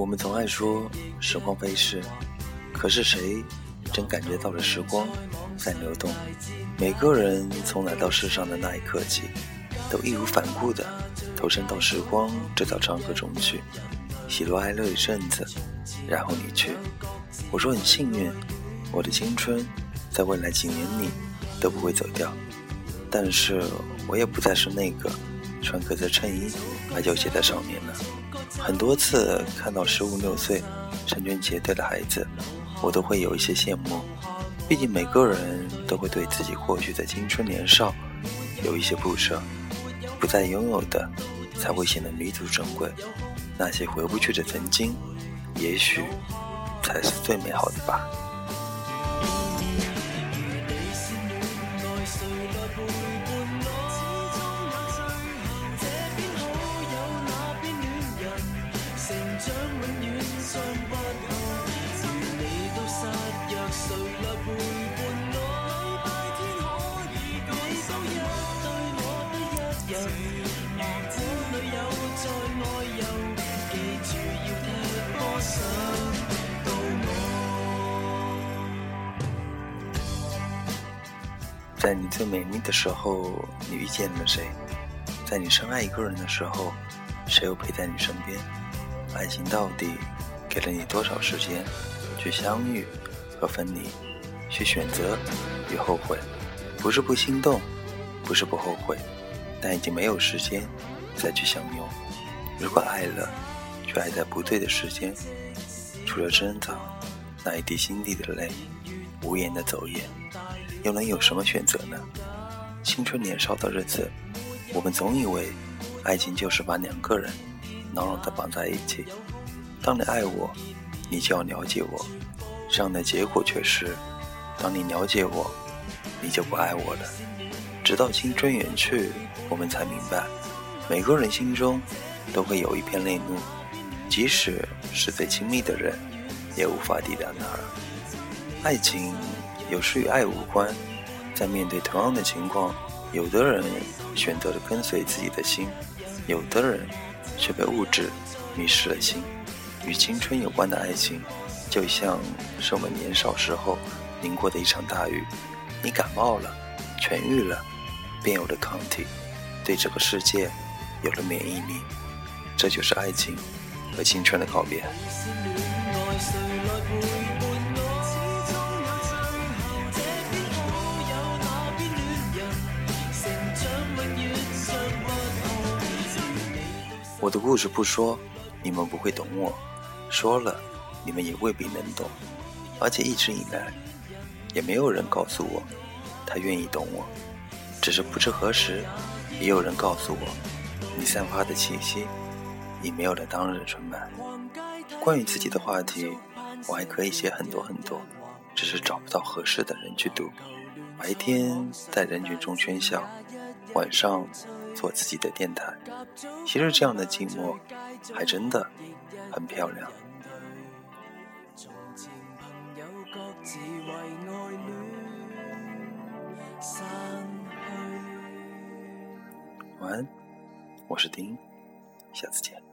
我们总爱说时光飞逝，可是谁真感觉到了时光在流动？每个人从来到世上的那一刻起，都义无反顾地投身到时光这条长河中去，喜怒哀乐一阵子，然后离去。我说很幸运，我的青春在未来几年里都不会走掉，但是我也不再是那个穿格子衬衣、爱球鞋的少年了。很多次看到十五六岁成群结队的孩子，我都会有一些羡慕。毕竟每个人都会对自己过去的青春年少有一些不舍，不再拥有的才会显得弥足珍贵。那些回不去的曾经，也许才是最美好的吧。在你最美丽的时候，你遇见了谁？在你深爱一个人的时候，谁又陪在你身边？爱情到底给了你多少时间去相遇和分离，去选择与后悔？不是不心动，不是不后悔，但已经没有时间再去相拥。如果爱了，却爱在不对的时间，除了挣扎，那一滴心底的泪，无言的走远。又能有什么选择呢？青春年少的日子，我们总以为爱情就是把两个人牢牢地绑在一起。当你爱我，你就要了解我。这样的结果却是，当你了解我，你就不爱我了。直到青春远去，我们才明白，每个人心中都会有一片泪目，即使是最亲密的人，也无法抵挡那儿。爱情。有时与爱无关，在面对同样的情况，有的人选择了跟随自己的心，有的人却被物质迷失了心。与青春有关的爱情，就像是我们年少时候淋过的一场大雨，你感冒了，痊愈了，便有了抗体，对这个世界有了免疫力。这就是爱情和青春的告别。我的故事不说，你们不会懂我；说了，你们也未必能懂。而且一直以来，也没有人告诉我，他愿意懂我。只是不知何时，也有人告诉我，你散发的气息，已没有了当日的纯白。关于自己的话题，我还可以写很多很多，只是找不到合适的人去读。白天在人群中喧嚣，晚上。做自己的电台，其实这样的寂寞还真的很漂亮。晚安，我是丁，下次见。